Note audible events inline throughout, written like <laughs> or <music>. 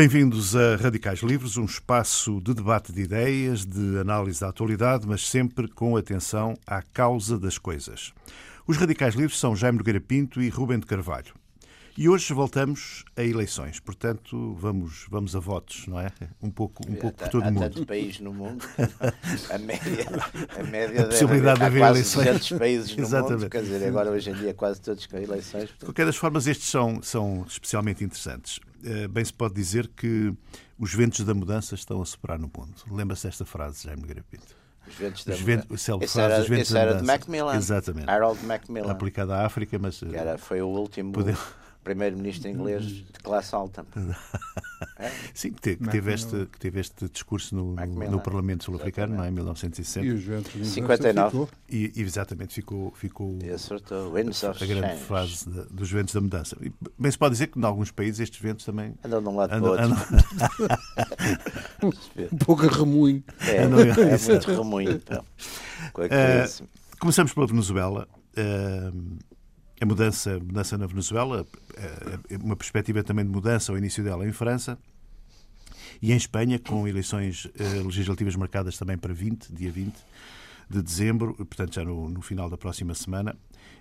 Bem-vindos a Radicais Livres, um espaço de debate de ideias, de análise da atualidade, mas sempre com atenção à causa das coisas. Os Radicais Livres são Jaime Nogueira Pinto e Rubem de Carvalho. E hoje voltamos a eleições, portanto vamos, vamos a votos, não é? Um pouco, um pouco por todo o mundo. Há tantos países no mundo, <laughs> a média, a média a possibilidade de haver eleições. tantos países no Exatamente. mundo, quer dizer, agora hoje em dia quase todos com eleições. Portanto... De qualquer das formas, estes são, são especialmente interessantes. Eh, bem se pode dizer que os ventos da mudança estão a soprar no mundo. Lembra-se desta frase, Jaime Nogueira Pinto? Os ventos da os ventos, esse era, os ventos da era de Macmillan. Exatamente. Harold Macmillan. Aplicada à África, mas... Que era, foi o último... Podemos primeiro-ministro inglês de classe alta. <laughs> É? Sim, que, que, teve este, que teve este discurso no, no, no Parlamento Sul-Africano, não é? em 1960. E os ventos 59. E, e, exatamente, ficou, ficou Winds a grande change. frase de, dos ventos da mudança. E, bem, se pode dizer que em alguns países estes ventos também... Andam de um lado andam, para o outro. <laughs> um pouco remoinho. É, é, muito remoinho. Então, uh, começamos pela Venezuela. Uh, a mudança, mudança na Venezuela, é, é uma perspectiva também de mudança ao início dela em França e em Espanha, com eleições eh, legislativas marcadas também para 20, dia 20 de dezembro, portanto já no, no final da próxima semana.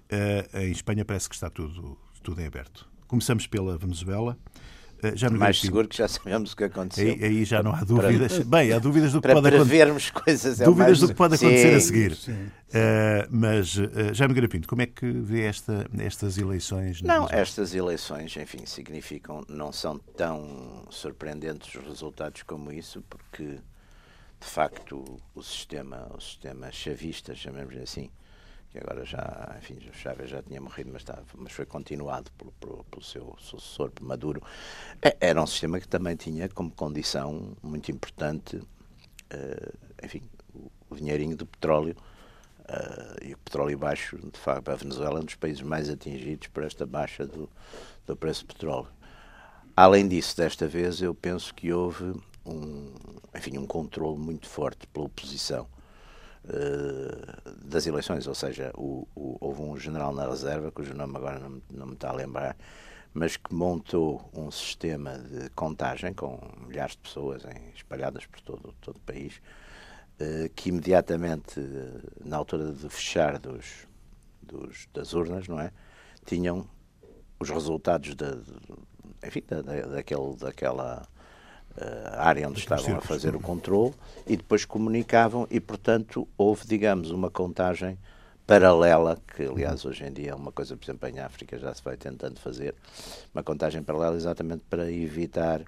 Eh, em Espanha parece que está tudo, tudo em aberto. Começamos pela Venezuela. Eh, já mais seguro que já sabemos o que aconteceu. Aí, aí já não há dúvidas. Para, <laughs> Bem, há dúvidas do que pode acontecer. coisas. É dúvidas mais... do que pode acontecer sim, a seguir. Uh, mas, uh, Jaime Garapinto, como é que vê esta, estas eleições? Não, estas eleições, enfim, significam, não são tão surpreendentes os resultados como isso, porque, de facto, o sistema, o sistema chavista, chamemos assim, que agora já, enfim, o Chávez já tinha morrido, mas, estava, mas foi continuado pelo, pelo, pelo seu sucessor, Maduro. É, era um sistema que também tinha como condição muito importante, uh, enfim, o, o, dinheirinho do petróleo. Uh, e o petróleo baixo, de facto, a Venezuela é um dos países mais atingidos por esta baixa do, do preço do petróleo. Além disso, desta vez, eu penso que houve um, enfim, um controle muito forte pela oposição uh, das eleições, ou seja, o, o, houve um general na reserva, cujo nome agora não, não me está a lembrar, mas que montou um sistema de contagem com milhares de pessoas em, espalhadas por todo, todo o país, uh, que imediatamente, na altura de fechar dos, dos, das urnas, não é, tinham os resultados da, enfim, da, daquele, daquela uh, área onde estavam a fazer o controle e depois comunicavam e, portanto, houve, digamos, uma contagem paralela, que aliás hoje em dia é uma coisa, por exemplo, em África já se vai tentando fazer, uma contagem paralela exatamente para evitar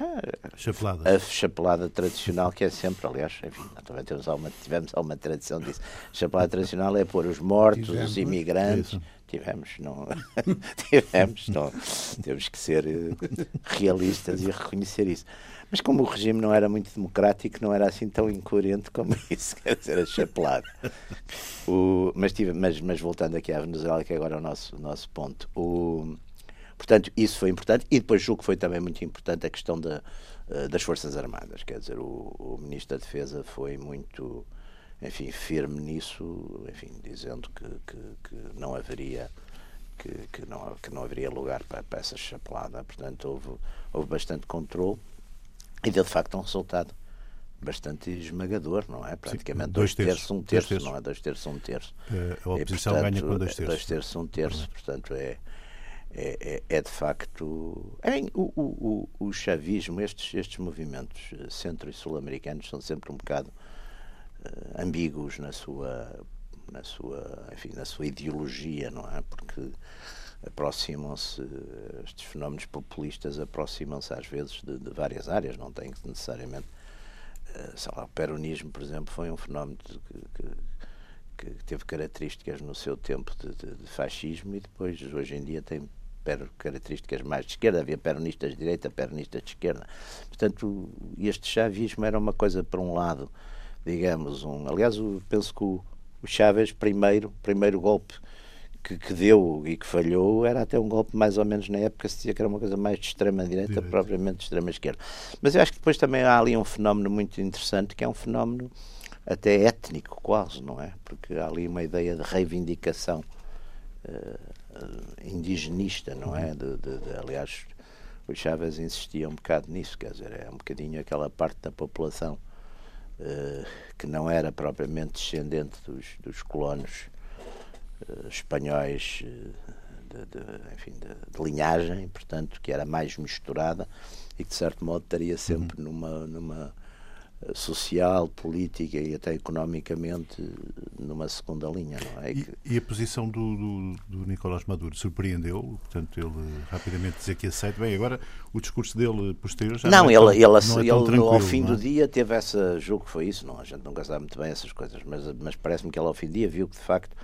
a, a chapelada tradicional, que é sempre, aliás, enfim, também temos alguma, tivemos alguma tradição disso. A chapelada tradicional é pôr os mortos, tivemos, os imigrantes. Tivemos, não. <laughs> tivemos, não. Temos que ser eh, realistas e reconhecer isso. Mas como o regime não era muito democrático, não era assim tão incoerente como <laughs> isso, quer dizer, a chapelada. O, mas, tive, mas, mas voltando aqui à Venezuela, que agora é o nosso, o nosso ponto. O, Portanto, isso foi importante e depois julgo que foi também muito importante a questão da, eh, das Forças Armadas. Quer dizer, o, o Ministro da Defesa foi muito, enfim, firme nisso, enfim, dizendo que, que, que não haveria que, que, não, que não haveria lugar para, para essa chapelada. Portanto, houve, houve bastante controle e deu de facto um resultado bastante esmagador, não é? Praticamente Sim, dois, dois terços, um terço, terços. não é? Dois terços, um terço. Eh, a oposição e, portanto, ganha com dois terços. Dois terços, um terço, portanto é é, é, é, de facto. É, o, o, o, chavismo, estes, estes movimentos eh, centro e sul-americanos são sempre um bocado uh, ambíguos na sua, na, sua, enfim, na sua ideologia, não é? Porque aproximam-se, estes fenómenos populistas aproximam-se às vezes de, de, várias áreas, não tem que necessariamente. Uh, sei lá, o peronismo, por exemplo, foi um fenómeno que, que, que teve características no seu tempo de, de, de, fascismo e depois, hoje em dia, tem características mais de esquerda, havia peronistas de direita, peronistas de esquerda. Portanto, este chavismo era uma coisa, por um lado, digamos, um. Aliás, eu penso que o, o Chávez, primeiro, primeiro golpe que, que, deu e que falhou, era até um golpe mais ou menos na época se dizia que era uma coisa mais de extrema-direita, propriamente de extrema-esquerda. Mas eu acho que depois também há ali um fenómeno muito interessante, que é um fenómeno até étnico, quase, não é? Porque há ali uma ideia de reivindicação uh, indigenista, não é? De, de, de, aliás, o Chávez insistia um bocado nisso, quer dizer, é um bocadinho aquela parte da população que não era propriamente descendente dos, dos colonos uh, espanhóis de, de, enfim, de, de, linhagem, portanto, que era mais misturada e que de certo modo estaria sempre uhum. numa, numa social, política e até economicamente numa segunda linha. Não é? E, e a posição do, do, do, Nicolás Maduro surpreendeu? Portanto, ele rapidamente dizer que aceita. Bem, agora o discurso dele posterior já não, não é tão, ele, ele, não é ele ao fim do é? dia teve essa, julgo que foi isso, não, a gente nunca sabe muito bem essas coisas, mas, mas parece-me que ele ao fim do dia viu que de facto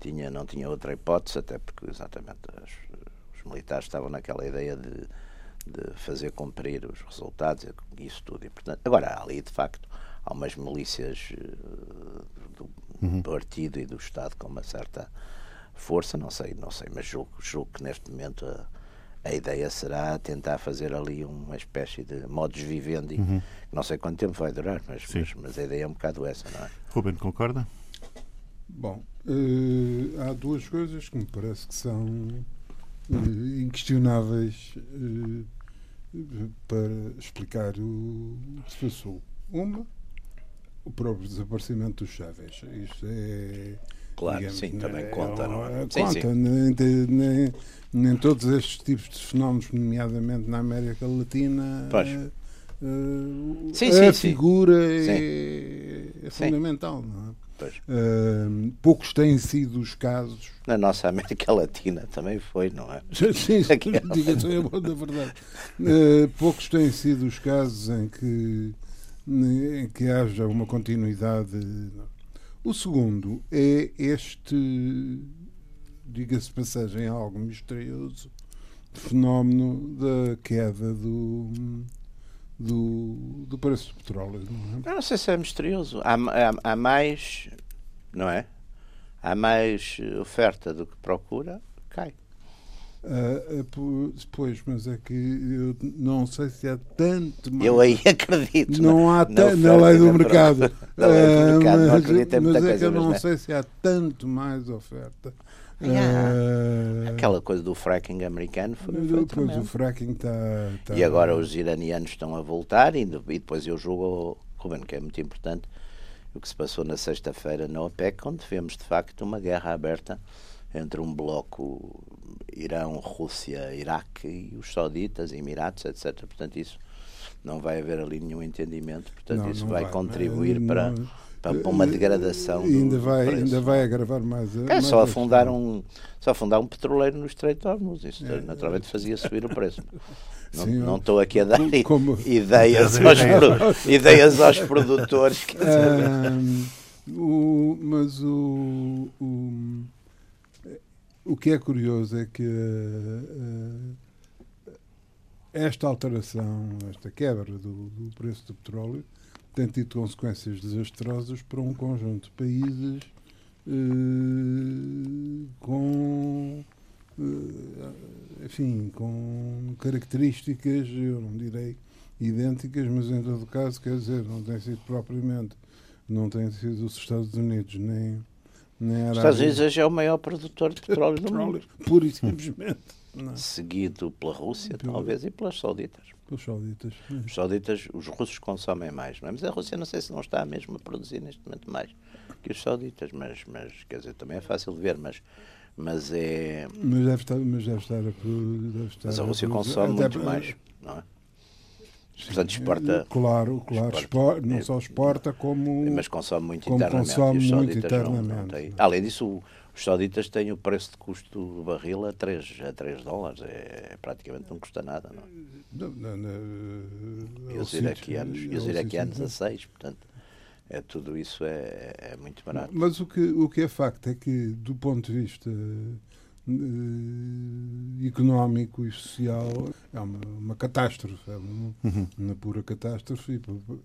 tinha, não tinha outra hipótese, até porque exatamente os militares estavam naquela ideia de de fazer cumprir os resultados e isso tudo. E, portanto, agora, ali, de facto, há umas milícias uh, do uhum. partido e do Estado com uma certa força, não sei, não sei, mas julgo, julgo que neste momento a, a ideia será tentar fazer ali uma espécie de modus vivendi, uhum. não sei quanto tempo vai durar, mas, mas, mas, a ideia é um bocado essa, não é? Ruben, concorda? Bom, uh, há duas coisas que me parece que são uh, inquestionáveis uh, para explicar o que se passou. Uma, o próprio desaparecimento dos Chaves. Isto é. Claro, digamos, sim, também é, conta, não é? Sim, conta, sim. Nem, nem, nem, todos estes tipos de fenómenos, nomeadamente na América Latina. Pois. Uh, sim, a sim, figura é, é fundamental, não é? Uh, poucos têm sido os casos. Na nossa América <laughs> Latina também foi, não é? Sim, sim <laughs> <laughs> diga-se é bom da verdade. Uh, poucos têm sido os casos em que, em que haja uma continuidade. O segundo é este, diga-se passagem, algo misterioso, fenómeno da queda do do, do preço do petróleo. Não é? Eu não sei se é misterioso. Há, há, há, mais, não é? Há mais oferta do que procura, cai. Uh, pois, mas é que eu não sei se há tanto mais. Eu aí <laughs> acredito. Não há tanto <laughs> na, lei do mercado. Na lei do mercado, uh, não acredito em muita mas coisa. Mas é que eu não sei se há tanto mais oferta. Uh, Aquela coisa do fracking americano foi, foi Depois o fracking está. Tá... E agora os iranianos estão a voltar e, depois eu julgo, Ruben, que é muito importante, o que se passou na sexta-feira na OPEC, onde vemos de facto uma guerra aberta entre um bloco Irão, Rússia, Iraque e os sauditas, Emirados, etc. Portanto, isso não vai haver ali nenhum entendimento. Portanto, não, isso não vai, vai, contribuir não, para para uma degradação. ainda, vai, ainda vai agravar mais. É mais só afundar, um, só afundar um petroleiro no Estreito de Hormuz. Isso é, naturalmente fazia subir o preço. <laughs> Não, Sim, não estou aqui a dar como, ideias, <laughs> aos, ideias aos produtores. o, mas o, o, o que é curioso é que uh, esta alteração, esta quebra do, do preço do petróleo tem tido consequências desastrosas para um conjunto de países eh, com eh, enfim, com características, eu não direi idênticas, mas em todo caso, quer dizer, não tem sido propriamente, não tem sido os Estados Unidos nem, nem a Os Estados Unidos hoje é o maior produtor de petróleo, do mundo. Pura e simplesmente. É? Seguido pela Rússia, talvez, e pelas Sauditas. Os sauditas. Os sauditas, os russos consomem mais, não é? Mas a Rússia não sei se não está mesmo a produzir neste momento mais que os sauditas, mas, mas quer dizer, também é fácil de ver, mas, mas é. Mas deve estar, mas deve estar, a, deve estar Mas a Rússia a consome muito mais, não é? Sim, Portanto, exporta. Claro, claro, exporta, não só exporta como. Mas consome muito como internamente. Consome muito internamente. Não, não Além disso, o, os sauditas têm o preço de custo do barril a 3, a 3 dólares. É, praticamente não custa nada, não é? Não, não, e os iraquianos, e os iraquianos a 6, portanto. É, tudo isso é, é muito barato. Mas o que, o que é facto é que, do ponto de vista uh, económico e social é uma, uma catástrofe, é uma, uhum. uma, pura catástrofe.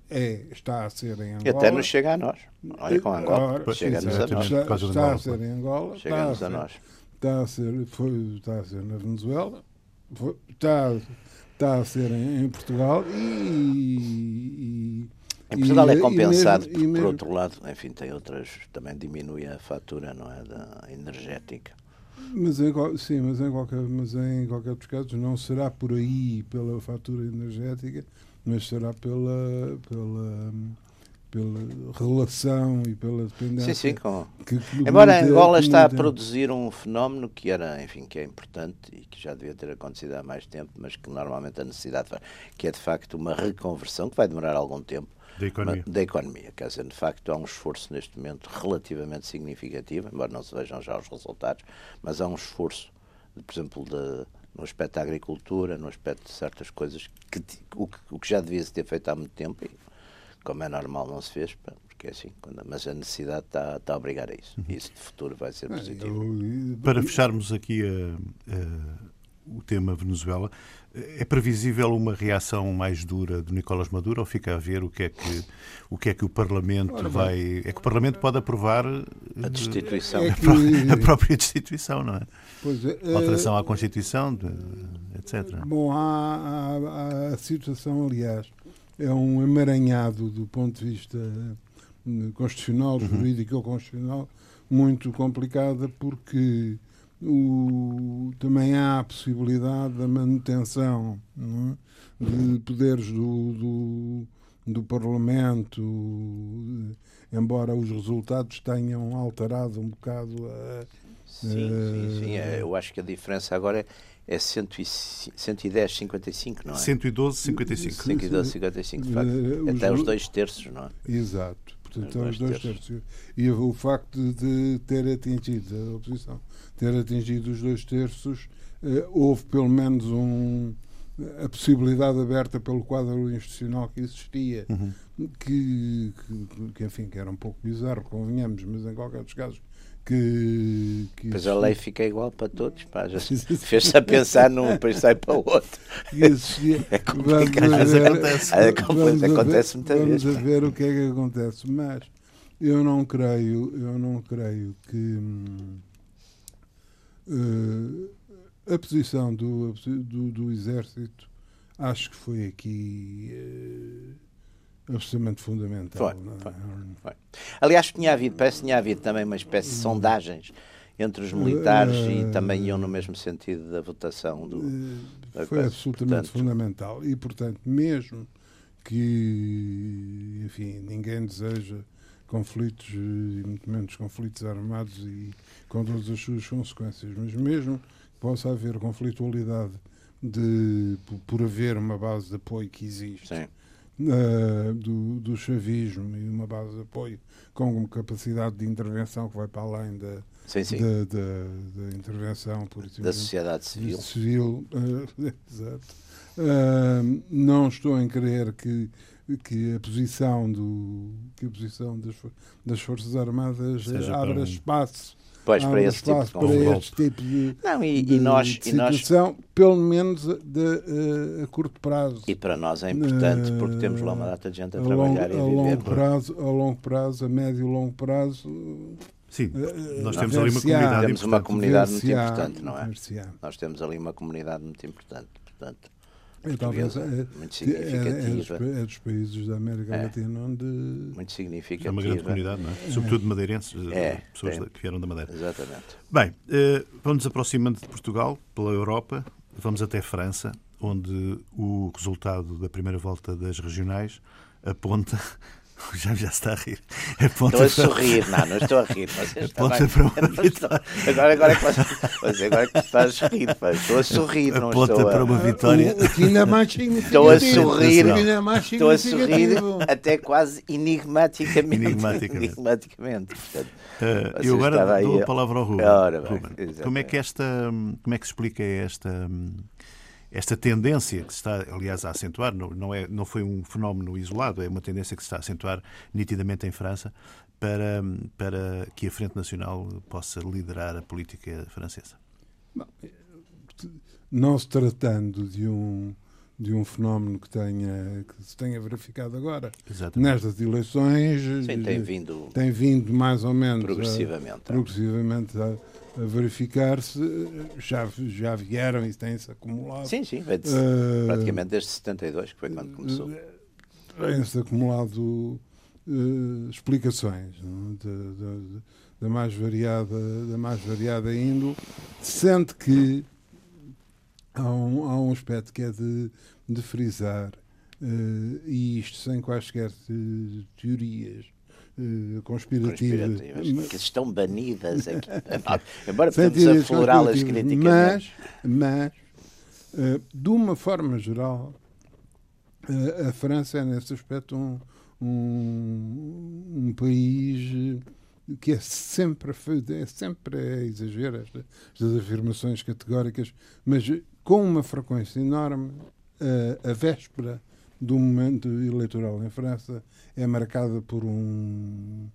É, está a ser em Angola. E até nos chega a nós. Olha com Angola, chega-nos a nós. Está, está a ser em Angola, chega a, a, nós. Está a ser, foi, está a ser na Venezuela, foi, está, está a ser em, em Portugal e, e em Portugal e, é compensado, mesmo, por, por outro lado, enfim, tem outras, também diminui a fatura, não é, da energética Mas em, sim, mas em, qualquer, mas em qualquer dos casos não será por aí pela fatura energética, mas será pela, pela, pela relação e pela dependência. Sim, sim, com... que, que Embora Angola está a produzir um fenómeno que era, enfim, que é importante e que já devia ter acontecido há mais tempo, mas que normalmente a necessidade faz, que é de facto uma reconversão que vai demorar algum tempo da economia. da economia. Quer dizer, de facto, há um esforço neste momento relativamente significativo, embora não se vejam já os resultados, mas há um esforço, por exemplo, de, no aspecto da agricultura, no aspecto de certas coisas, que, o, o que já devia se ter feito há muito tempo e, como é normal, não se fez, porque é assim, quando, mas a necessidade está, está a obrigar a isso. E isso de futuro vai ser positivo. Para fecharmos aqui a, a o tema Venezuela. É previsível uma reação mais dura de Nicolás Maduro ou fica a ver o que é que o, que é que o Parlamento Ora, vai. É que o Parlamento pode aprovar a destituição. É que... A própria destituição, não é? Pois é, Alteração à Constituição, etc. Bom, há, há, a situação, aliás, é um emaranhado do ponto de vista hum, constitucional, uhum. jurídico ou constitucional, muito complicada porque o, também há a possibilidade da manutenção é? de poderes do, do, do, Parlamento, embora os resultados tenham alterado um bocado a. Sim, sim, sim. É, eu acho que a diferença agora é, é 110, 55, não é? 112, 55. 112, 55, de facto. Eh, Até os dois terços, não é? Exato. Portanto, os dois terços. E o facto de ter atingido a oposição ter atingido os dois terços, eh, houve pelo menos um, a possibilidade aberta pelo quadro institucional que existia, uhum. que, que, que, enfim, que era um pouco bizarro, convenhamos, mas em qualquer dos casos que, que pois a lei fica igual para todos, pá, já fez-se a pensar num, depois sai para o outro. Existia, <laughs> é complicado, mas acontece, vamos acontece muita vez. Vamos a ver o que é que acontece, mas eu não creio, eu não creio que hum, Uh, a posição do, do, do, Exército acho que foi aqui uh, absolutamente fundamental. Foi, é? foi, foi. Aliás, tinha havido, parece que tinha havido também uma espécie de sondagens entre os militares e também iam no mesmo sentido da votação do. foi absolutamente portanto, fundamental. E, portanto, mesmo que, enfim, ninguém deseja conflitos e muito menos conflitos armados e com todas as suas consequências. Mas mesmo que possa haver conflitualidade de, por haver uma base de apoio que existe uh, do, do chavismo e uma base de apoio com uma capacidade de intervenção que vai para além da, sim, sim. Da, da, da, intervenção por da sociedade civil. civil uh, <laughs> exato. Uh, não estou em crer que que a posição do que a posição das, das forças armadas Seja abra um... espaço Pois, para esse, tipo de para este tipo de, não, e, de, e nós, de situação, nós... pelo menos de, uh, a curto prazo. E para nós é importante, uh, porque temos lá uma data de gente a, a trabalhar long, e a, viver. Longo prazo, a longo prazo, a médio e longo prazo... Sim, uh, nós temos ali uma comunidade Temos uma comunidade muito importante, não é? Nós temos ali uma comunidade muito importante, portanto talvez é, muito significativa. É, é, dos países da América é. Latina onde. Muito significativa. É uma grande comunidade, não é? Sobretudo madeirenses, é, pessoas que vieram da Madeira. Exatamente. Bem, eh, vamos aproximando de Portugal, pela Europa, vamos até França, onde o resultado da primeira volta das regionais aponta <laughs> Já, já está a rir. estou a sorrir, não, não estou a rir. Para uma vitória. Agora, agora, é que você, agora é que estás a rir. Estou a sorrir, não Aponta estou a... para uma vitória. O, que ainda mais Estou a sorrir, estou a sorrir até quase enigmaticamente. Enigmaticamente. <laughs> enigmaticamente. Portanto, uh, eu agora dou a palavra ao Ruben. Ora, bem, Ruben. Como é que esta, como é que se explica esta esta tendência que se está, aliás, a acentuar, não, não, é, não foi um fenómeno isolado, é uma tendência que se está a acentuar nitidamente em França para, para que a Frente Nacional possa liderar a política francesa? Não se tratando de um, de um fenómeno que, tenha, que se tenha verificado agora. Exatamente. Nestas eleições Sim, tem vindo, tem vindo mais ou menos progressivamente, a, progressivamente a, a verificar-se, já, já vieram e têm-se acumulado. Sim, sim, de, uh, praticamente desde 72, que foi quando começou. Têm-se acumulado uh, explicações da mais variada da mais variada índole, sente que há um, há um aspecto que é de, de frisar, uh, e isto sem quaisquer teorias uh, conspirativas, conspirativas que estão banidas aqui. Embora podemos aflorá-las criticamente. Mas, mas uh, de uma forma geral, a França é, nesse aspecto, um, um, um país que é sempre, é sempre é exagero estas, estas afirmações categóricas, mas com uma frequência enorme, a, a véspera do momento eleitoral em França é marcada por um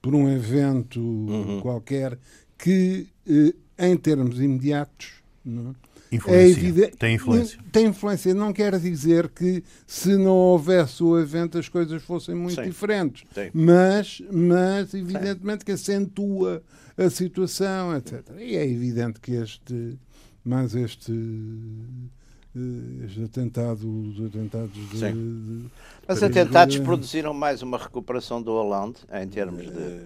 por um evento uhum. qualquer que, eh, em termos imediatos, não, é? Influência. É evidente, tem influência. Tem influência. Não quer dizer que se não houvesse o evento as coisas fossem muito Sim. diferentes. Sim. Mas, mas, evidentemente, Sim. que acentua a situação, etc. E é evidente que este. Mas este. Eh, este atentado, os atentados de, de, Mas atentados produziram mais uma recuperação do Hollande em termos de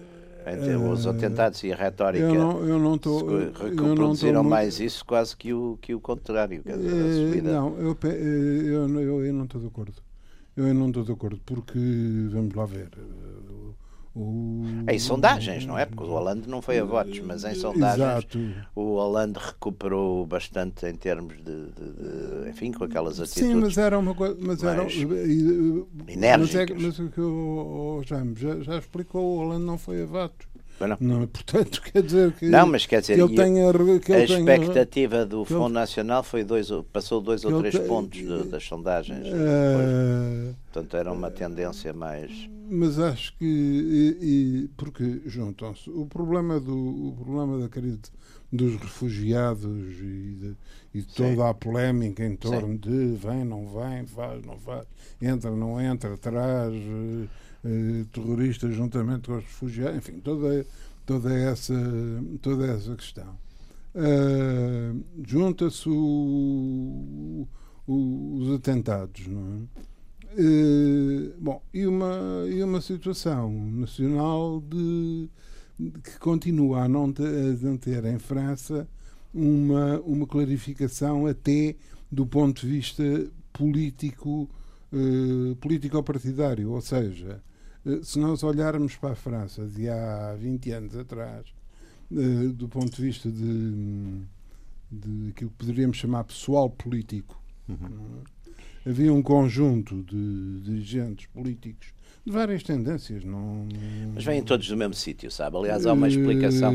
entre os atentados e a retórica eu não, eu não tô, reproduziram mais isso quase que o, que o contrário. Quer dizer, eh, não, eu, eh, eu, eu, eu não estou de acordo. Eu não estou de acordo porque, vamos lá ver, o... Em sondagens, não é? Porque o Hollande não foi a votos, mas em sondagens Exato. o Hollande recuperou bastante em termos de, de, de enfim, com aquelas atitudes. Sim, mas era uma coisa. Mas enérgicas. Mas, é, mas o que o, o Jaime já, já explicou, o Hollande não foi a votos. Não. não. <laughs> portanto, quer dizer que. Não, mas quer dizer, que ele tenha, que ele a expectativa tenha, do Fundo ele, Nacional foi dois, passou dois ou três pontos de, das sondagens. Uh, portanto, era uma tendência mais. Mas acho que. E, e, porque juntam-se. O problema, do, o problema da crise dos refugiados e de, e toda a polémica em torno Sim. de vem, não vem, faz, não faz, entra, não entra, traz eh, terroristas juntamente com os refugiados, enfim, toda, toda, essa, toda essa questão. Uh, Junta-se os atentados, não é? Uh, bom, e uma, e uma situação nacional de, de que continua a não, ter, a ter em França uma, uma clarificação até do ponto de vista político, político-partidário, ou seja, se nós olharmos para a França de há 20 anos atrás, eh, do ponto de vista de, de aquilo que poderíamos chamar pessoal político, uhum. É? havia um conjunto de dirigentes políticos de várias tendências. Não, Mas vêm todos do mesmo sítio, sabe? Aliás, há uma explicação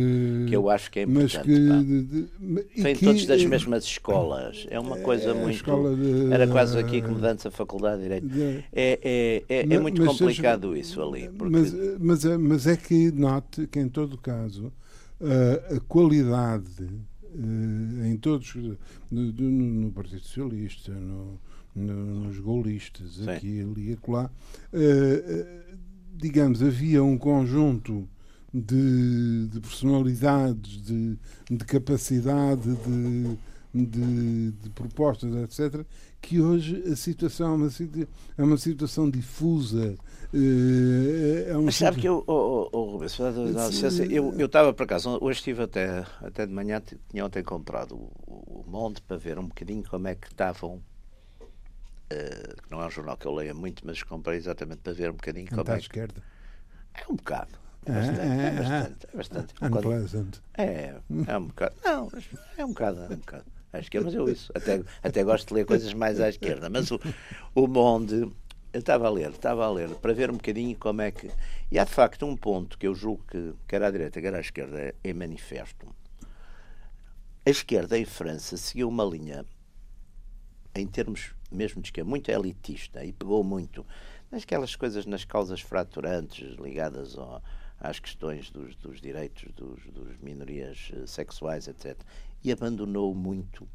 que eu acho que é importante. Que, Vêm todos das mesmas escolas. É uma coisa é, muito. De, Era quase aqui como antes a Faculdade de Direito. De, é, é, é, é muito complicado seja, isso ali. Porque... Mas, mas, é, mas é que note que, em todo caso, a, a qualidade em todos, no, no, no Partido Socialista, no nos golistas, Sim. aqui, ali e acolá, uh, digamos, havia um conjunto de, de personalidades, de, de capacidade, de, de, de, propostas, etc., que hoje a situação é uma, é uma situação difusa. É um Mas sabe que eu, oh, oh, oh Rubens, eu, eu estava para casa, hoje estive até, até de manhã, tinha ontem comprado o, o Monte para ver um bocadinho como é que estavam Uh, não é um jornal que eu leia muito, mas comprei exatamente para ver um bocadinho como é. À esquerda. É um bocado. É bastante. É, é bastante. É, bastante. Unpleasant. É, é um bocado. Não, é um bocado. É um bocado. À esquerda, mas eu isso. Até, até gosto de ler coisas mais à esquerda. Mas o, o Monde. Eu estava a ler, estava a ler, para ver um bocadinho como é que. E há de facto um ponto que eu julgo que, quer à direita, quer à esquerda, é manifesto. A esquerda em França seguiu uma linha, em termos mesmo diz que é muito elitista e pegou muito aquelas coisas nas causas fraturantes ligadas ao, às questões dos, dos direitos dos, dos, minorias eh, sexuais, etc. E abandonou muito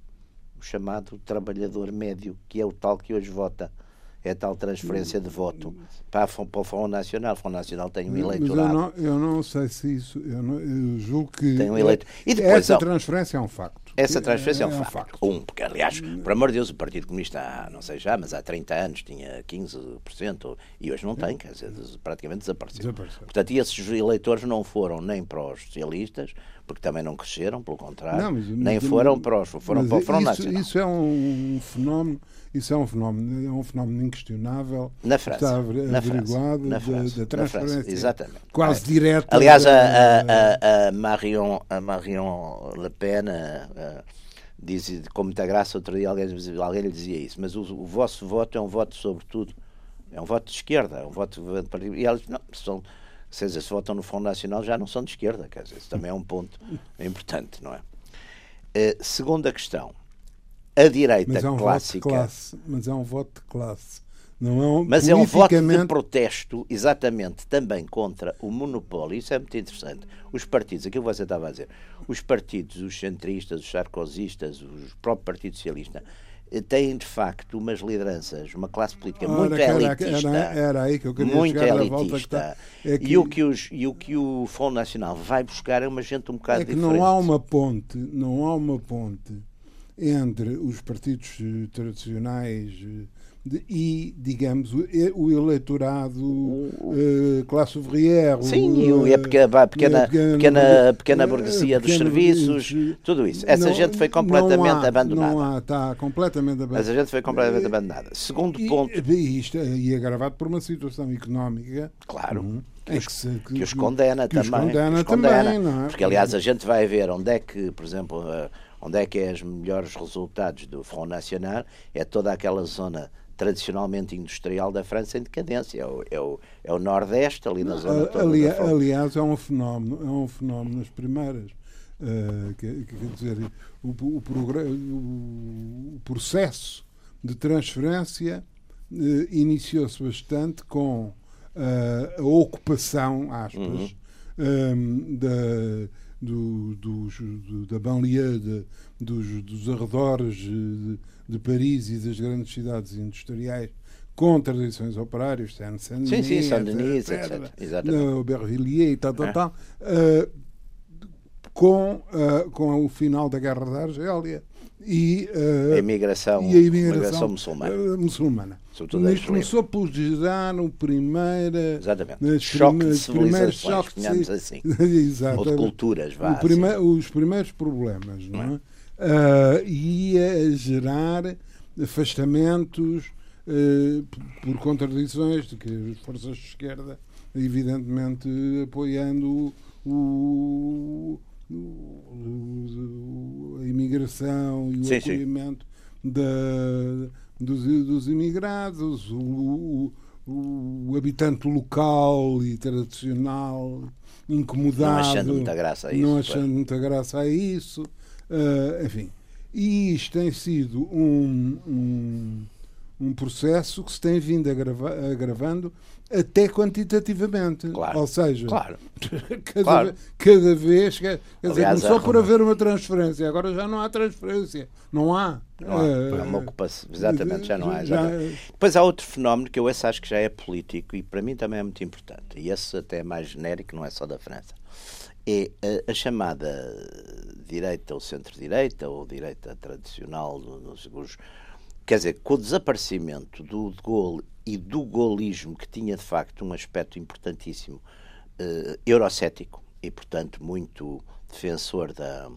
o chamado trabalhador médio, que é o tal que hoje vota. É tal transferência de voto para, para o Front Nacional. O Front Nacional tem um Mas eleitorado. eu não, eu não sei se isso. Eu, não, eu julgo que. Tem um eleito- E depois essa transferência é um facto. Essa transferência é um, facto. Um, porque aliás, por amor de Deus, o Partido Comunista, há, não sei já, mas há 30 anos tinha 15% e hoje não tem, quer dizer, praticamente desapareceu. Desapareceu. Portanto, e esses eleitores não foram nem para os socialistas, porque também não cresceram, pelo contrário, Não, mas- nem mas- foram para os, foram mas para o Front isso, Nacional. Isso é um fenómeno. Isso é um fenómeno, é um fenómeno inquestionável. Na França. Está averi- na França, averiguado na França, da, na França, transferência. exatamente. Quase É. direta. Aliás, a, da- a, a, a Marion, a Marion Le Pen a- diz com muita graça, outro dia alguém, alguém lhe dizia isso, mas o, o vosso voto é um voto, sobretudo, é um voto de esquerda, é um voto de partido. E diz, não, são, se, se votam no Fundo Nacional já não são de esquerda, quer dizer, isso também é um ponto importante, não é? Eh, segunda questão. A direita é um clássica. classe. Mas é um voto de classe. Não é um, Mas é um voto de protesto, exatamente, também contra o monopólio. Isso é muito interessante. Os partidos, aquilo que você estava a dizer, os partidos, os centristas, os sarkozistas, o próprio Partido Socialista, eh, têm de facto umas lideranças, uma classe política Ora, muito era- elitista. era- era aí que eu queria muito volta que elitista. está. É que- e, o que os, e o que o Fundo Nacional vai buscar é uma gente um bocado É que diferente. não há uma ponte, não há uma ponte entre os partidos eh, tradicionais eh, e, digamos, o, eleitorado eh, classe ouvrière. Sim, e, o, a pequena, a pequena, a pequena- pequena, pequena burguesia dos serviços, burguesia. tudo isso. Essa Não- gente foi completamente há- abandonada. Não há, está completamente abandonada. Essa gente foi completamente abandonada. Segundo E, ponto, e isto é e agravado por uma situação económica claro, uhum, que os, se- que os condena que os também. condena que os condena. também, não é? Porque, aliás, a gente vai ver onde é que, por exemplo, onde é que é os melhores resultados do Front Nacional, é toda aquela zona tradicionalmente industrial da França em decadência. É o, é o, é o Nordeste, ali na zona toda Ali- aliás, é um fenómeno, é um fenómeno nas primeiras. que, que- quer dizer, o, o, o- processo de transferência eh, iniciou-se bastante com eh, a ocupação, aspas, Uhum. eh, da, do, dos, do- da banlieue, de- dos, dos arredores eh, de, de Paris e das grandes cidades industriais com tradições operárias, Saint-Denis, Sim, sim, Saint-Denis, etc. Aubervilliers e tal, tal, É. tal, eh, com, eh, com o final da Guerra da Argélia e, eh, A imigração, e a imigração, imigração muçulmana. eh, muçulmana. Sobretudo Isto começou por gerar o primeiro. Exatamente. Choque de civilizações, ci- assim. <laughs> Exato. Ou de culturas, vá. O prime- Os primeiros problemas, não é? Ah, ia gerar afastamentos por contradições de que as forças de esquerda, evidentemente apoiando o- a imigração e o Sim, sim. acolhimento da- dos, dos imigrados, o, o- o habitante local e tradicional incomodado, Não achando muita graça a isso, não pois. achando muita graça a isso, ah, enfim. E isto tem sido um, um, um processo que se tem vindo agrava- agravando até quantitativamente. Claro, Ou seja, Claro. <laughs> cada, claro. ve- cada vez. Quer dizer, Aliás, começou por haver uma transferência, agora já não há transferência. Não há. Não há. Ah, É uma ocupação. Exatamente, já não há. já- exatamente. Depois há outro fenómeno que eu esse acho que já é político e para mim também é muito importante. E esse até é mais genérico, não é só da França. É a, a chamada direita ou centro-direita ou direita tradicional do- dos os- Quer dizer, com o desaparecimento do de Gaulle e do gaullismo, que tinha de facto um aspecto importantíssimo eh, eurocético e, portanto, muito defensor da,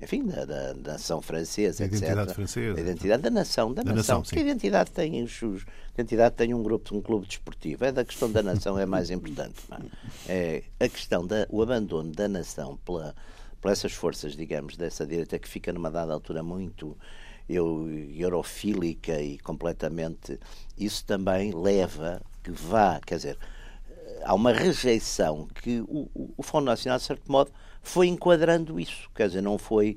enfim, da, da nação francesa, Da identidade etc. francesa. Da identidade da nação, da, Da nação. nação, Porque a identidade tem os, a identidade tem um grupo, um clube desportivo. É da questão da nação é mais importante. pá. É a questão da o abandono da nação pela por essas forças, digamos, dessa direita que fica numa dada altura muito eu, eurofílica e completamente isso também leva que vá, quer dizer, há uma rejeição que o, o, Fundo Nacional, de certo modo, foi enquadrando isso. Quer dizer, não foi.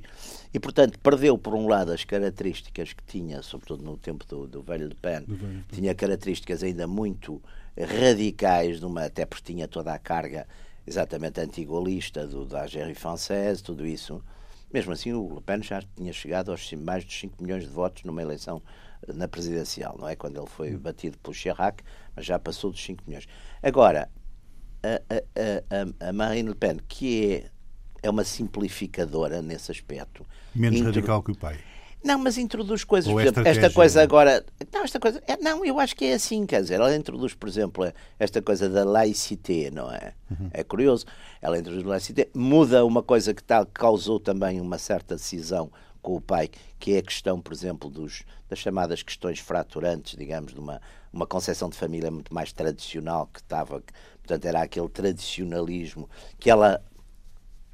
E, portanto, perdeu, por um lado, as características que tinha, sobretudo no tempo do, do velho Le Pen, tinha características ainda muito radicais, numa, até porque tinha toda a carga exatamente antigolista do, da Gérie Française, tudo isso. Mesmo assim, o Le Pen já tinha chegado aos mais de 5 milhões de votos numa eleição na presidencial, não é? Quando ele foi batido pelo Chirac, mas já passou dos 5 milhões. Agora, a, a, a, a Marine Le Pen, que é, é uma simplificadora nesse aspecto. Menos radical que o pai. Não, mas introduz coisas. Por exemplo, esta coisa agora. Não, esta coisa. É, não, eu acho que é assim, quer dizer, ela introduz, por exemplo, esta coisa da laicité, não é? Uhum. É curioso. Ela introduz a laicité, muda uma coisa que tal, causou também uma certa decisão com o pai, que é a questão, por exemplo, dos, das chamadas questões fraturantes, digamos, de uma, uma concepção de família muito mais tradicional que estava, portanto, era aquele tradicionalismo que ela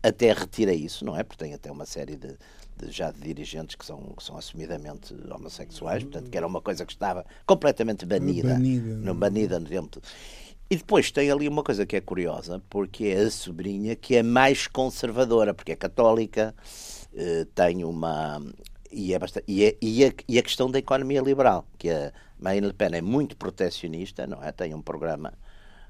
até retira isso, não é? Porque tem até uma série de, de, já de dirigentes que são, que são assumidamente homossexuais, portanto, que era uma coisa que estava completamente banida, banida, no, banida no tempo. E depois tem ali uma coisa que é curiosa, porque é a sobrinha que é mais conservadora, porque é católica, eh, tem uma. E, é bastante, e, é, e, a, e a questão da economia liberal, que a Marine Le Pen é muito protecionista, não é? Tem um programa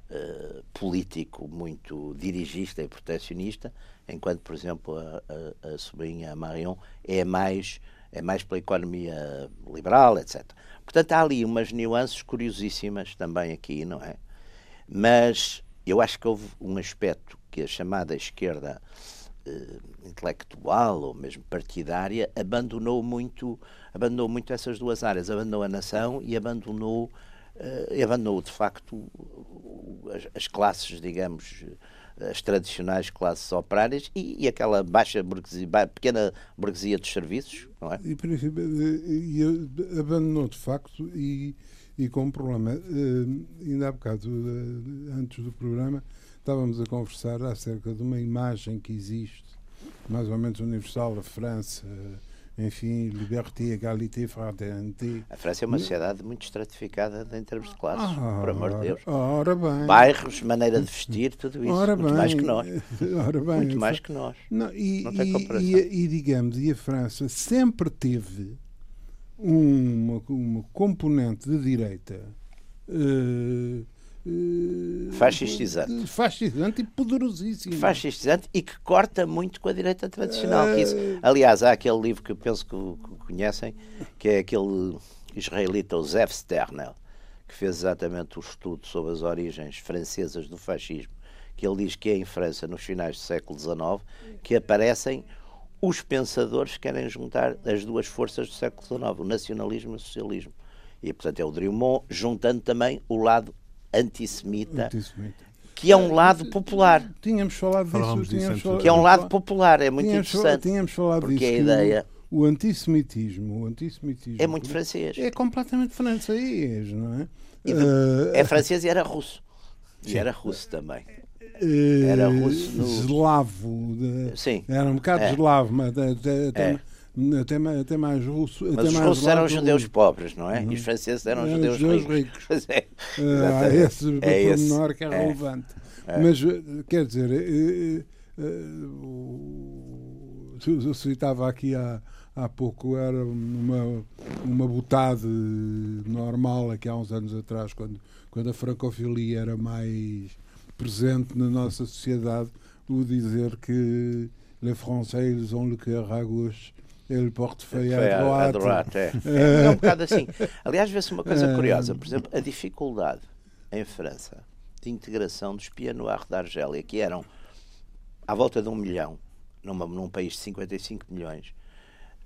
uh, político muito dirigista e protecionista, enquanto, por exemplo, a, a, a sobrinha Marion é mais, é mais pela economia liberal, etc. Portanto, há ali umas nuances curiosíssimas também aqui, não é? Mas eu acho que houve um aspecto que a chamada esquerda eh, intelectual ou mesmo partidária abandonou muito abandonou muito essas duas áreas abandonou a nação e abandonou uh, abandonou de facto as, as classes digamos as tradicionais classes operárias e, e aquela baixa burguesia, pequena burguesia dos serviços, não é? E, e abandonou de facto e, e com um problema. Uh, ainda há bocado, uh, antes do programa, estávamos a conversar acerca de uma imagem que existe, mais ou menos universal, a França enfim, liberté, égalité, fraternité. A França é uma sociedade muito estratificada em termos de classes, ah, por amor de Deus. Ora bem. Bairros, maneira de vestir, <laughs> tudo isso. Ora muito bem. mais que nós. <laughs> Ora bem. Muito mais que nós. Não, e, Não tem comparação. E, e, digamos, e a França sempre teve uma, uma componente de direita. Uh, fascistizante. Fascistante e poderosíssimo. Fascistizante e que corta muito com a direita tradicional. Isso, aliás, há aquele livro que eu penso que, conhecem, que é aquele israelita, o Zev Sternel, que fez exatamente o estudo sobre as origens francesas do fascismo, que ele diz que é em França, nos finais do século XIX, que aparecem os pensadores que querem juntar as duas forças do século XIX, o nacionalismo e o socialismo. E, portanto, é o Drummond, juntando também o lado antissemita, antissemita. que é um lado popular. Tínhamos falado disso. Tínhamos falado, que é um lado popular, é muito tínhamos interessante. Tínhamos falado porque disso. a ideia... O, o antissemitismo, o antissemitismo é muito francês. É completamente francês, não é? De, é francês e era russo. E Sim. era russo também. Era russo no... Eslavo. De... Sim. Era um bocado é. eslavo, mas até, até, é até, até mais russo. Mas os russos eram judeus pobres, não é? Uhum. E os franceses eram, eram judeus, judeus ricos. ricos. <laughs> é, uh, esse é pormenor que é, é relevante. É. Mas, eh, quer dizer, eu citava aqui há, há pouco, era uma, uma butade normal aqui há uns anos atrás, quando, quando a francofilia era mais presente na nossa sociedade, o dizer que les Français ils ont le cœur à gauche ele portefeuille à droite. é. <laughs> é. é um bocado assim. Aliás, vê-se uma coisa é. curiosa. Por exemplo, a dificuldade em França de integração dos pianoirs da Argélia, que eram à volta de um milhão, numa, num país de 55 milhões.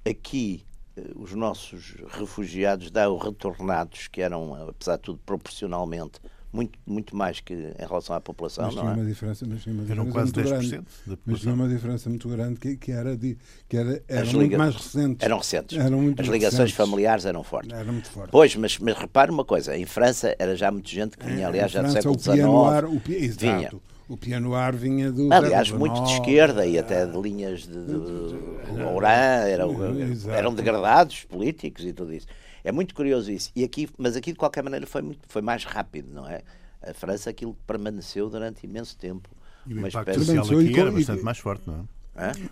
Aqui, eh, os nossos refugiados, da retornados, que eram, apesar de tudo, proporcionalmente muito, muito mais que em relação à população. Mas tinha não é? uma diferença, mas tinha uma diferença Eram quase muito 10% grande. Mas tinha uma diferença muito grande que, que era, de, que era eram muito liga... mais recentes. Eram recentes. Eram muito As ligações recentes. familiares eram fortes. Era muito forte. Pois, mas, mas repare uma coisa, em França era já muita gente que vinha, aliás, já do século XIX. O vinha. O pianoar vinha do. Aliás, muito de esquerda e até de linhas de, de, de Oran, eram, eram degradados políticos e tudo isso. É muito curioso isso. E aqui, mas aqui, de qualquer maneira, foi, muito, foi mais rápido, não é? A França, aquilo que permaneceu durante imenso tempo. E o impacto social aqui era bastante mais forte, não é?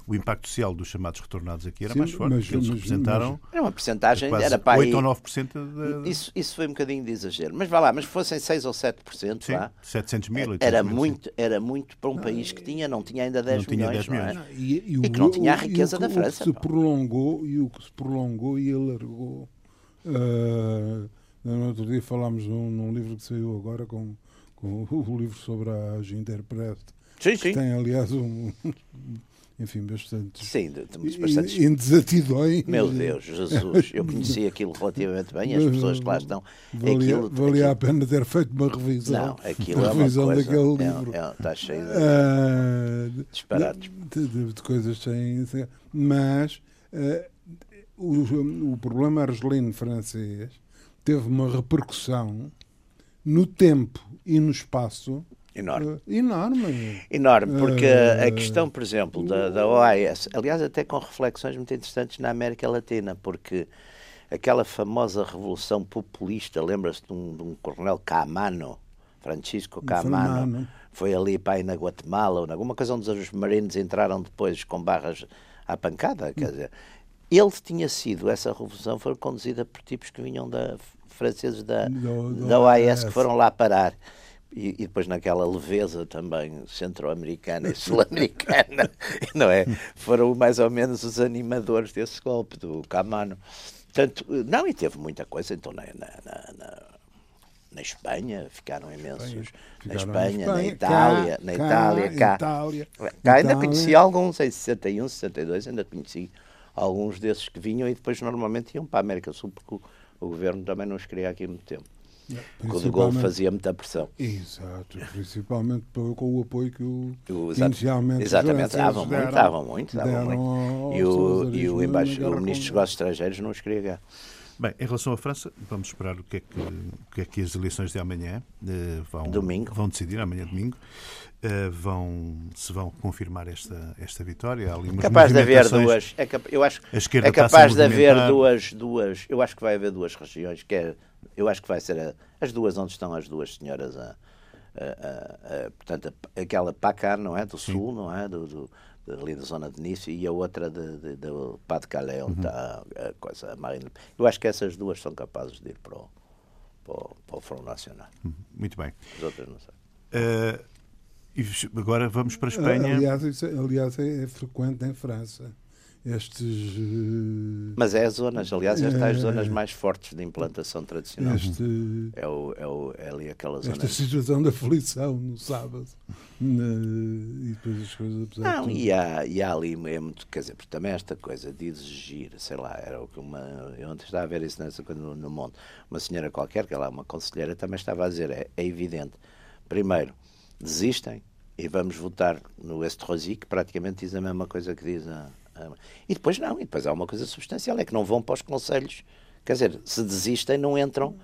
O impacto social dos chamados retornados aqui era Sim, mais forte, mas, eles mas, representaram. Mas, era uma porcentagem, era para 8 ou 9% de... isso, isso foi um bocadinho de exagero. Mas vá lá, mas fossem 6 ou 7%, sim, vá, 700 mil, 800 era, mil, muito, era muito para um país que tinha, não tinha ainda 10 não tinha milhões, 10 milhões. não é? E, e, e, que não tinha a riqueza o, da França. O que se prolongou e o que se prolongou e alargou Uh, no outro dia falámos num, num, livro que saiu agora com, com <laughs> o livro sobre a Ginterprete. Sim, sim. Tem, aliás, um, <laughs> enfim, bastante. Sim, bastante. Em desatidões. Meu Deus, Jesus, eu conheci aquilo relativamente bem, as pessoas que lá estão. Valia, aquilo, valia aquilo... a pena ter feito uma revisão. Não, aquilo é uma coisa. Daquele livro. É, é, está cheio de uh, disparados. De, de, de, coisas sem. Mas uh, o, o problema argelino francês teve uma repercussão no tempo e no espaço Enorme. Uh, enorme. Enorme, porque uh, a questão, por exemplo, da, da OAS, aliás, até com reflexões muito interessantes na América Latina, porque aquela famosa revolução populista, lembra-se de, um, de um, coronel Camano, Francisco Camano, foi ali para aí na Guatemala, ou alguma coisa onde os marinos entraram depois com barras à pancada, quer dizer, ele tinha sido, essa revolução foi conduzida por tipos que vinham da franceses da, do, do da OAS que foram lá parar. E, e, depois naquela leveza também centro-americana e <laughs> sul-americana, não é? Foram mais ou menos os animadores desse golpe do Camano. Portanto, não, e teve muita coisa, então na, na, na, na Espanha ficaram imensos. Ficaram na, Espanha, Espanha, na Itália, cá, na Itália, cá. Itália, cá ainda conheci alguns, em 61, 62, ainda conheci alguns desses que vinham e depois normalmente iam para a América Sul, porque o, o governo também não os queria aqui muito tempo. É, o de Gol fazia muita pressão. Exato, principalmente com o apoio que o, o inicialmente Exatamente, davam muito, davam muito, davam muito. E o, e o, embaixo, o Ministro dos Negócios Estrangeiros não os queria ganhar. Bem, em relação à França, vamos esperar o que é que, o que, é que as eleições de amanhã uh, vão, domingo. vão decidir, amanhã domingo. Uh, vão, se vão confirmar esta, esta vitória. Umas capaz de haver duas. É, cap, eu acho, é capaz de haver duas, duas. Eu acho que vai haver duas regiões, que é, eu acho que vai ser a, as duas onde estão as duas senhoras a, a, a, portanto, aquela Pacar, não é? Do sul, Sim. não é? Do, do, ali da zona de Nice e a outra de, de, de Pas de Calais, onde uhum. está a, coisa, a Marine. Eu acho que essas duas são capazes de ir para o, para o, para o Front Nacional. Uhum. Muito bem. As outras não sei. Uh e agora vamos para a Espanha. Aliás, isso, aliás é, é frequente em França. Estes. Uh, Mas é as zonas, aliás, estas é, as zonas mais fortes de implantação tradicional. Este, é, o, é, o, é ali aquela zona. Esta situação da aflição no sábado. Na, e depois as coisas, Não, e há, e há ali, é muito, quer dizer, porque também esta coisa de exigir, sei lá, era o que uma. Eu ontem estava a ver isso nessa coisa no, no Monte. Uma senhora qualquer, que ela é uma conselheira, também estava a dizer: é, é evidente. Primeiro, desistem e vamos votar no Estrosi, que praticamente diz a mesma coisa que diz a, E depois não, e depois há uma coisa substancial, é que não vão para os conselhos. Quer dizer, se desistem, não entram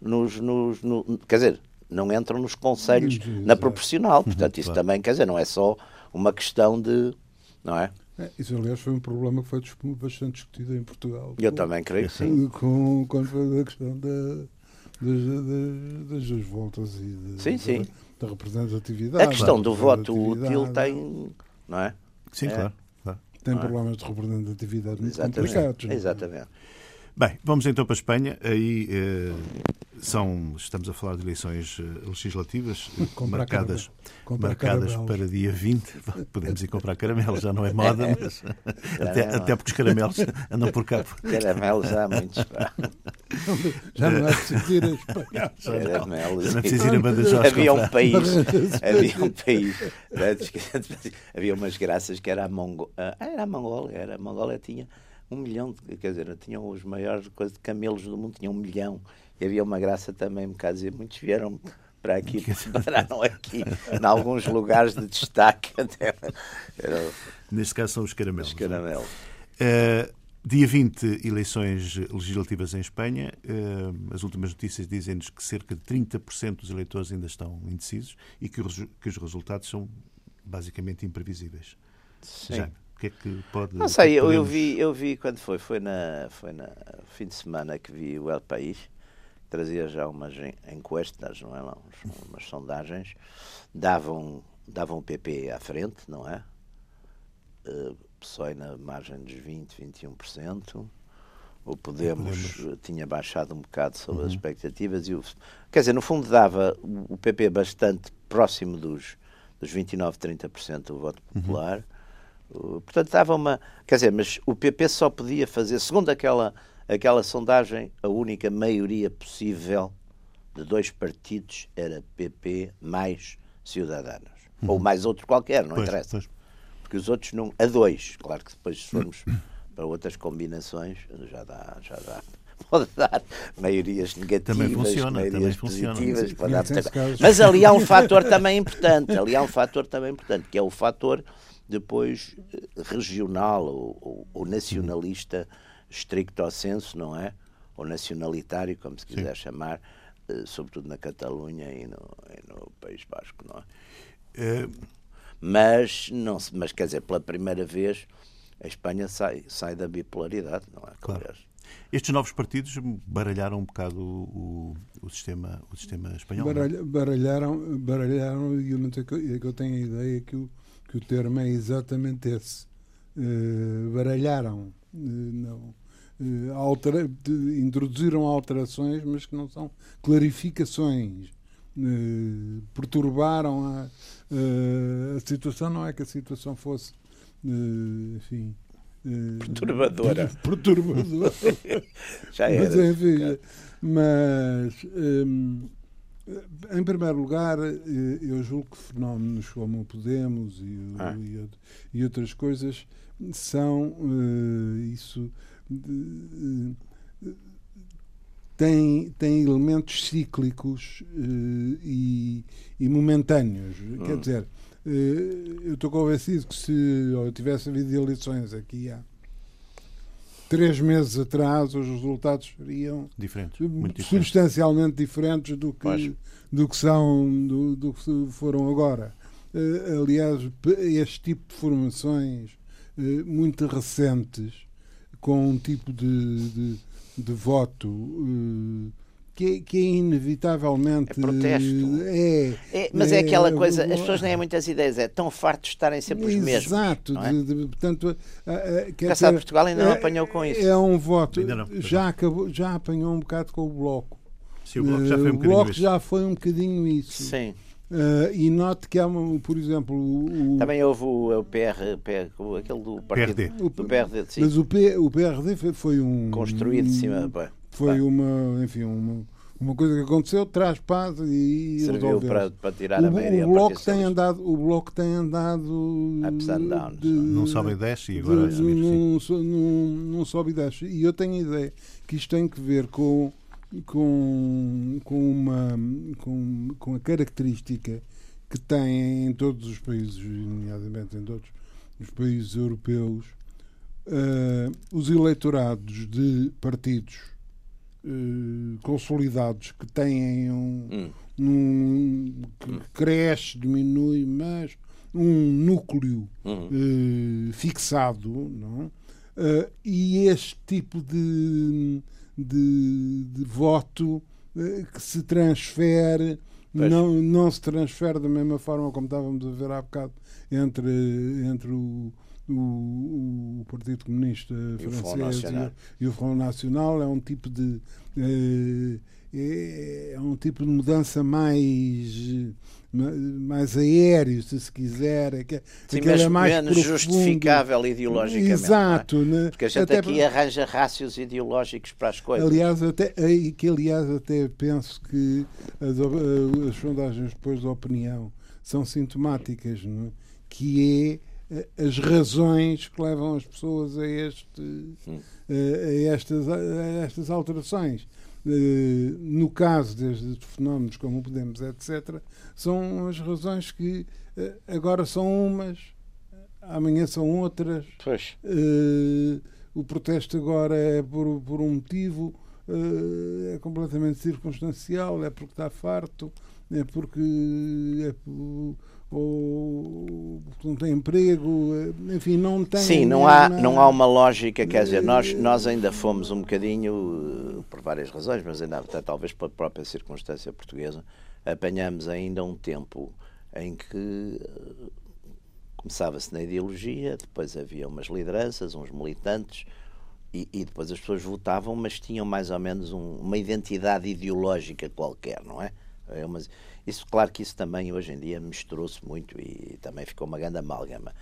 nos. nos no, quer dizer, não entram nos conselhos na proporcional. Portanto, isso também, quer dizer, não é só uma questão de. Não é? É, isso, aliás, foi um problema que foi bastante discutido em Portugal. Eu com, também creio que sim. Com, foi a questão da, das, das, das voltas e de, sim, sim da representatividade. A questão do voto útil tem, não é? Sim, é. claro, Tem problemas de representatividade muito Exatamente. complicados. É? Exatamente. Bem, vamos então para a Espanha. Aí eh, são, estamos a falar de eleições eh, legislativas <laughs> comprar marcadas, marcadas para dia 20. Podemos ir comprar caramelos, já não é <laughs> moda, mas até, até porque os caramelos andam por cá. <laughs> Caramelos há muitos. Já não é preciso ir a Espanha. Caramelos. Já não é preciso ir a Badajoz. Havia um país, havia um país, havia umas graças que era a Mongólia. Ah, era a Mongólia, era a Mongólia tinha um milhão, de, quer dizer, tinham os maiores coisas de camelos do mundo, tinham um milhão. E havia uma graça também, um bocado dizer, muitos vieram para aqui, <laughs> pararam aqui, em alguns lugares de destaque. <laughs> Até, era, Neste caso são os caramelos. Os caramelos. Uh, dia 20, eleições legislativas em Espanha. Uh, as últimas notícias dizem-nos que cerca de 30% dos eleitores ainda estão indecisos e que, que os resultados são basicamente imprevisíveis. Sim. Já, que é que pode. Não sei, eu, eu, vi, eu vi quando foi, foi na, foi na fim de semana que vi o El País, trazia já umas encuestas, não é? Lá, umas sondagens, davam, davam o PP à frente, não é? Uh, PSOE na margem dos 20, 21%. O Podemos, Podemos, tinha baixado um bocado sobre uhum. as expectativas. E o, quer dizer, no fundo dava o PP bastante próximo dos, dos 29, 30% do voto uhum. popular. Uhum Portanto, estava uma. Quer dizer, mas o PP só podia fazer, segundo aquela, aquela sondagem, a única maioria possível de dois partidos era PP mais Ciudadanos. Uhum. Ou mais outro qualquer, não pois, interessa. Pois. Porque os outros não. A dois. Claro que depois, se formos <coughs> para outras combinações, já dá. Já dá <laughs> pode dar maiorias negativas, também funciona, maiorias também positivas. Funciona. Mas ali há um fator também importante, ali há um fator também importante, que é o fator depois eh, regional ou, ou, ou nacionalista stricto senso, não é? Ou nacionalitário, como se quiser Sim. chamar, eh, sobretudo na Catalunha e no, e no País Basco, não é? é... Mas, não, mas, quer dizer, pela primeira vez a Espanha sai, sai da bipolaridade, não é? Claro. Estes novos partidos baralharam um bocado o, o, sistema, o sistema espanhol? É? Baralha, baralharam, baralharam e eu, eu tenho a ideia que o, que o termo é exatamente esse. Uh, baralharam. Uh, não, uh, altera, introduziram alterações, mas que não são clarificações. perturbaram a, a situação. Não é que a situação fosse, enfim, perturbadora. <laughs> Perturbadora. <laughs> Já era. Mas, enfim, mas hum, em primeiro lugar, eh, eu julgo que fenómenos como o Podemos e, ah. e, e outras coisas são uh, isso uh, tem, tem elementos cíclicos uh, e, e, momentâneos. Hum. Quer dizer, eu estou convencido que se eu tivesse havido eleições aqui há três meses atrás os resultados seriam diferentes, substancialmente diferentes do que, do que são do, do, que foram agora. Uh, aliás, este tipo de formações uh, muito recentes, com um tipo de, de, de voto uh, que é, que é inevitavelmente. É protesto. É, é mas é, é, aquela coisa, as pessoas nem têm muitas ideias, é tão farto de estarem sempre os mesmos. Exato, é? de, de, portanto. Caçado Portugal ainda não é, apanhou com isso. É um voto. Não, já, acabou, já apanhou um bocado com o Bloco. Sim, o Bloco já foi um bocadinho o Bloco isso. já foi um bocadinho isso. Sim. Uh, e note que há, uma, por exemplo. O, Também houve o, o PR, PR, aquele do partido. PRD. O, PRD sim. Mas o, P, o PRD foi, foi um. Construído de cima. Foi uma. Enfim, uma uma coisa que aconteceu traz paz e serviu para, para tirar o, a maioria. O bloco tem andado, o bloco tem andado ups and downs. De, não sobe e desce e agora de, não, não, não sobe e desce. E eu tenho a ideia que isto tem que ver com com com uma com, com a característica que tem em todos os países, nomeadamente em todos os países europeus, uh, os eleitorados de partidos uh, consolidados que têm um, hum. um que hum. cresce, diminui, mas um núcleo uh, fixado, não? Uh, e este tipo de, de, de voto que se transfere não, não se transfere da mesma forma como estávamos a ver há bocado entre, entre o, o, o Partido Comunista e Francês e, e, o Front Nacional é um tipo de é, é um tipo de mudança mais mais aéreo, se se quiser, é que, Sim, mas é mais menos profundo. justificável ideologicamente. É? Exato, né? porque a gente até aqui arranja rácios ideológicos para as coisas. Aliás, até, que aliás até penso que as, as sondagens depois da opinião são sintomáticas, não é? que é as razões que levam as pessoas a, este, a, estas, a estas alterações. Eh, no caso destes fenómenos como o Podemos, etc., são as razões que eh, agora são umas, amanhã são outras. Pois. Eh, o protesto agora é por, por um motivo, é completamente circunstancial, é porque está farto, é porque é por, ou não tem emprego, enfim, não tem. Sim, não há, não há uma lógica, quer dizer, nós, nós ainda fomos um bocadinho, eh, por várias razões, mas ainda até talvez pela própria circunstância portuguesa, apanhamos ainda um tempo em que eh, começava-se na ideologia, depois havia umas lideranças, uns militantes, e, e, depois as pessoas votavam, mas tinham mais ou menos um, uma identidade ideológica qualquer, não é? é uma, isso, claro que isso também hoje em dia misturou-se muito e também ficou uma grande amálgama.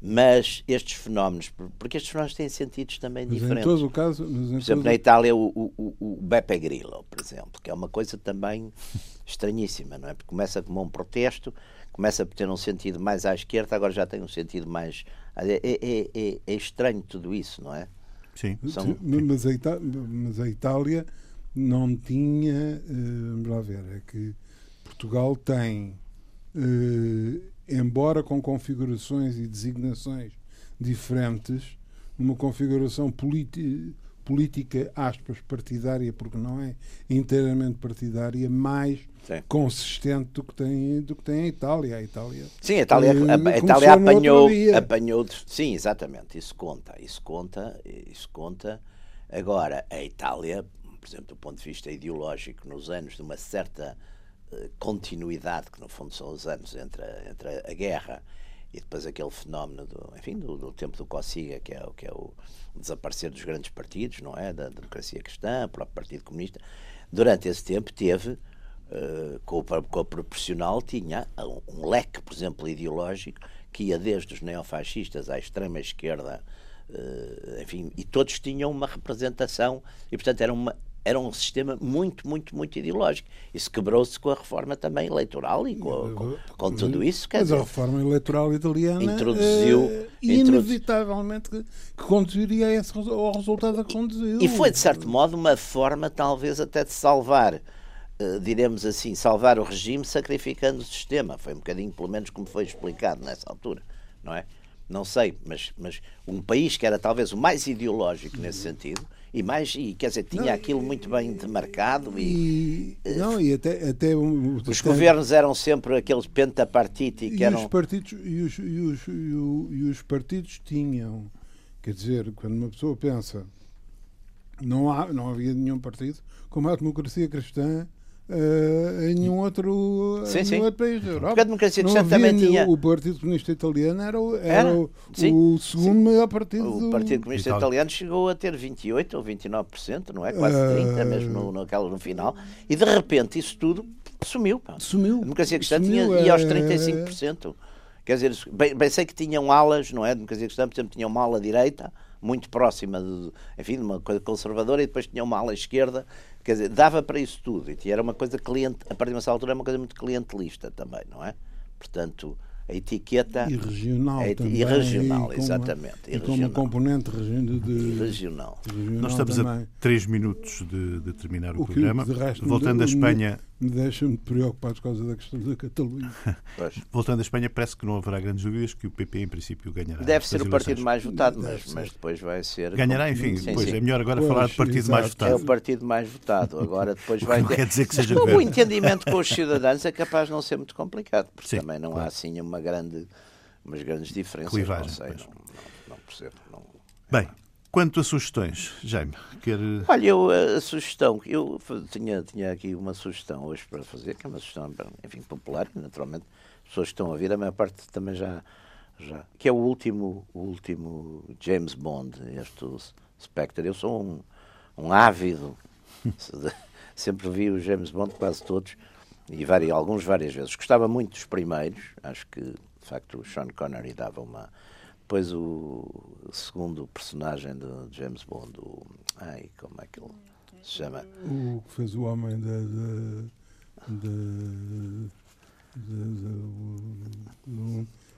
Mas estes fenómenos, porque estes fenómenos têm sentidos também Mas diferentes. em todo o caso, mas em Por exemplo, todo- na Itália, o, o, o- Beppe Grillo, por exemplo, que é uma coisa também <laughs> estranhíssima, não é? Porque começa como um protesto, começa a ter um sentido mais à esquerda, agora já tem um sentido mais. É, é- é- é estranho tudo isso, não é? Sim. São- mas, a Ita- mas a Itália não tinha. eh, vamos lá ver, é que Portugal tem, eh, embora com configurações e designações diferentes, uma configuração política, aspas, partidária, porque não é inteiramente partidária, mais Sim. consistente do que tem, do que tem a Itália. A Itália Sim, a Itália, Eh, a, a Itália apanhou, apanhou. Sim, exatamente, isso conta, isso conta, isso conta. Agora, a Itália, por exemplo, do ponto de vista ideológico, nos anos de uma certa continuidade, que no fundo são os anos entre a, entre a guerra e depois aquele fenómeno do, enfim, do, do tempo do Cossiga, que é, que é o desaparecer dos grandes partidos, não é? Da democracia cristã, o próprio Partido Comunista. Durante esse tempo teve Uh, com, o, com a proporcional tinha um, um leque, por exemplo, ideológico que ia desde os neofascistas à extrema esquerda, uh, enfim, e todos tinham uma representação e, portanto, era, uma, era um sistema muito, muito, muito ideológico. Isso quebrou-se com a reforma também eleitoral e com, com, com tudo isso. Mas dizer, a reforma eleitoral italiana Introduziu- introdu- inevitavelmente que, que conduziria esse, ao resultado que conduziu. E foi, de certo modo, uma forma, talvez, até de salvar, eh, diremos assim, salvar o regime sacrificando o sistema. Foi um bocadinho, pelo menos, como foi explicado nessa altura, não é? Não sei, mas, mas um país que era talvez o mais ideológico nesse sentido, e mais, e quer dizer, tinha Não, aquilo muito bem demarcado e. E, não, e até, até um- Os até- governos eram sempre aqueles pentapartiti que e eram. os partidos e os, e, os, e os partidos tinham quer dizer quando uma pessoa pensa não há não havia nenhum partido como a democracia cristã eh, em nenhum outro, Sim, em sim. outro país da Europa. Porque a democracia cristã havia também tinha- O Partido Comunista Italiano era, o- era Era, o, sim, o segundo maior partido. O do- Partido Comunista Itália. Italiano chegou a ter 28 ou 29%, não é? Quase Ah. 30%, mesmo no, naquela, no final. E de repente isso tudo sumiu. Pá. Sumiu. A democracia cristã Sumiu, tinha, ia aos é- 35%. Quer dizer, bem, bem sei que tinham alas, não é? A democracia cristã, por exemplo, tinha uma ala direita, muito próxima, de, enfim, de uma coisa conservadora, e depois tinha uma ala esquerda. Quer dizer, dava para isso tudo. E era uma coisa cliente, a partir de uma altura, era uma coisa muito clientelista também, não é? Portanto, a etiqueta. E regional é, também. E regional, uma- exatamente. E com uma regional. componente regi- de, de- regional. regional Nós estamos também. a três minutos de, de terminar o, O programa. resto, Voltando à Espanha, deixa-me preocupado por causa da questão da Catalunha. <laughs> Voltando à Espanha, parece que não haverá grandes dúvidas que o PP em princípio ganhará. Deve ser o partido mais votado, mas, mas depois vai ser. Ganhará, enfim, Sim, pois sim. é melhor agora Pois, falar do partido mais exato. É votado. o partido mais votado. Agora depois vai não ter. quer dizer que Mas seja o entendimento com os cidadãos é capaz de não ser muito complicado, porque Sim, também não há claro. assim uma grande, umas grandes diferenças. Clivagem, não sei, não, não, não percebo. não. Bem, quanto a sugestões, Jaime, quer. Olha, eu, a sugestão, eu tinha, tinha aqui uma sugestão hoje para fazer, que é uma sugestão, enfim, popular, naturalmente, as pessoas que estão a vir, a maior parte também já, já que é o último, o último James Bond, este Spectre. Eu sou um, um ávido, <laughs> sempre vi os James Bond quase todos, e vari, alguns várias vezes. Gostava muito dos primeiros, acho que, de facto, o Sean Connery dava uma... Depois o segundo personagem do James Bond, o, ai, como é que ele se chama? O que fez o homem da.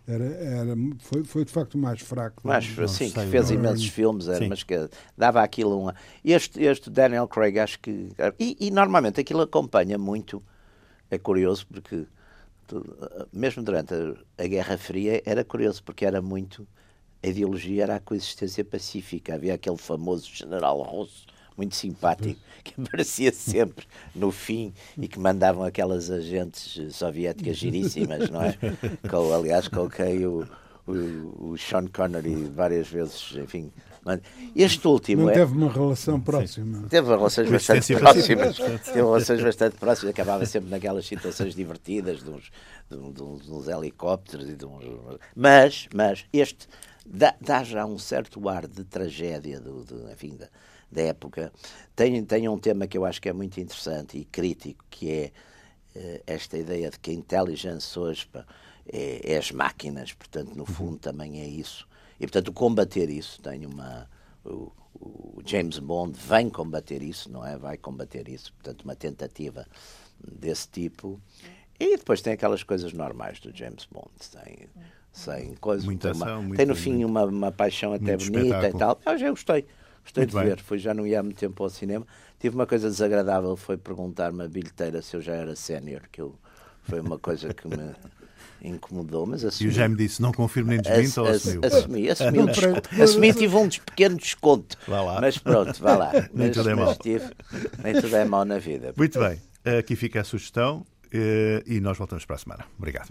era, era, foi, foi de facto o mais fraco. Mas Não assim, que fez imensos filmes, era, Sim. mas que dava aquilo uma. Este, este Daniel Craig, acho que. E, e normalmente aquilo acompanha muito. É curioso porque, mesmo durante a, a Guerra Fria, era curioso porque era muito. A ideologia era a coexistência pacífica. Havia aquele famoso general russo, muito simpático, que aparecia sempre no fim e que mandavam aquelas agentes soviéticas giríssimas, não é? <laughs> Com, aliás, com quem o, o, o Sean Connery várias vezes, enfim. Este último Não é. teve uma relação próxima. Teve relações bastante próximas. Teve relações bastante próximas. Acabava sempre naquelas situações divertidas de uns, de, uns- de uns- de uns helicópteros e de uns. Mas, mas este dá, dá já um certo ar de tragédia do, do- enfim, da, da época. Tem, tem um tema que eu acho que é muito interessante e crítico, que é eh, esta ideia de que a intelligence hoje. pá, é, é as máquinas, portanto, no fundo também é isso. E, portanto, combater isso tem uma. O, o James Bond vem combater isso, não é? Vai combater isso, portanto, uma tentativa desse tipo. E depois tem aquelas coisas normais do James Bond, tem, sem coisas. Muita tem, ação, uma, muito- tem no fim uma, uma paixão até muito bonita e espetáculo. tal. Eu já gostei, gostei Muito de bem. ver. Fui, já não ia há muito tempo ao cinema. Tive uma coisa desagradável, foi perguntar-me a bilheteira se eu já era sénior, que eu, foi uma coisa que me <laughs> incomodou, mas E assumi. o Jaime disse: não confirmo nem Ass- desminto ou ass- assumiu? Assumi, assumi, um desconto. assumi tive um des- pequeno desconto. Vá lá. Mas pronto, vá lá. <laughs> Nem Mas- tudo é mau. tive- nem tudo é mau na vida. Muito bem. Aqui fica a sugestão eh, e nós voltamos para a semana. Obrigado.